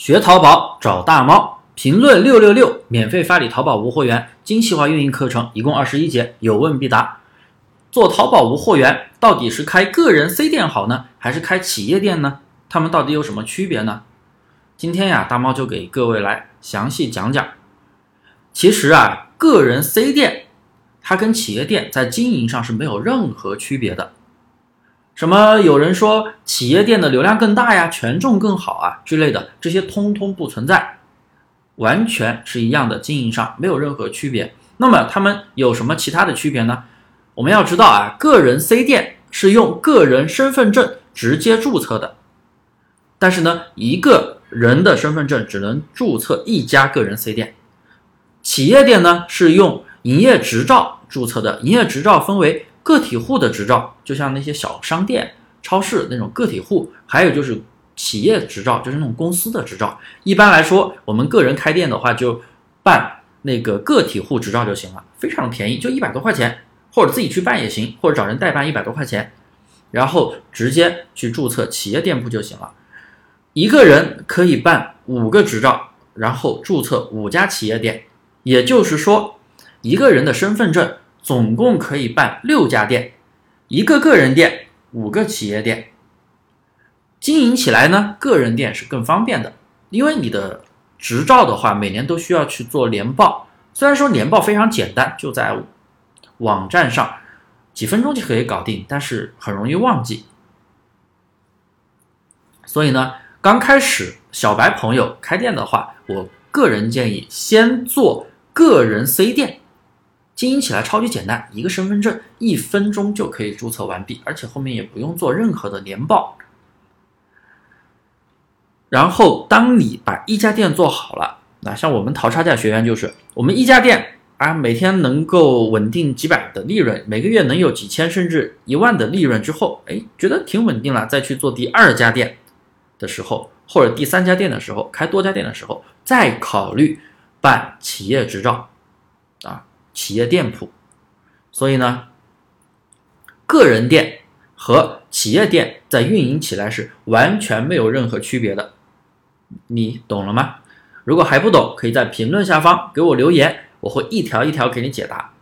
学淘宝找大猫，评论六六六，免费发你淘宝无货源精细化运营课程，一共二十一节，有问必答。做淘宝无货源，到底是开个人 C 店好呢，还是开企业店呢？他们到底有什么区别呢？今天呀，大猫就给各位来详细讲讲。其实啊，个人 C 店它跟企业店在经营上是没有任何区别的。什么？有人说企业店的流量更大呀，权重更好啊之类的，这些通通不存在，完全是一样的，经营上没有任何区别。那么他们有什么其他的区别呢？我们要知道啊，个人 C 店是用个人身份证直接注册的，但是呢，一个人的身份证只能注册一家个人 C 店。企业店呢是用营业执照注册的，营业执照分为。个体户的执照，就像那些小商店、超市那种个体户，还有就是企业执照，就是那种公司的执照。一般来说，我们个人开店的话，就办那个个体户执照就行了，非常便宜，就一百多块钱，或者自己去办也行，或者找人代办一百多块钱，然后直接去注册企业店铺就行了。一个人可以办五个执照，然后注册五家企业店，也就是说，一个人的身份证。总共可以办六家店，一个个人店，五个企业店。经营起来呢，个人店是更方便的，因为你的执照的话，每年都需要去做年报。虽然说年报非常简单，就在网站上几分钟就可以搞定，但是很容易忘记。所以呢，刚开始小白朋友开店的话，我个人建议先做个人 C 店。经营起来超级简单，一个身份证一分钟就可以注册完毕，而且后面也不用做任何的年报。然后，当你把一家店做好了，那像我们淘差价学员就是，我们一家店啊，每天能够稳定几百的利润，每个月能有几千甚至一万的利润之后，哎，觉得挺稳定了，再去做第二家店的时候，或者第三家店的时候，开多家店的时候，再考虑办企业执照啊。企业店铺，所以呢，个人店和企业店在运营起来是完全没有任何区别的，你懂了吗？如果还不懂，可以在评论下方给我留言，我会一条一条给你解答。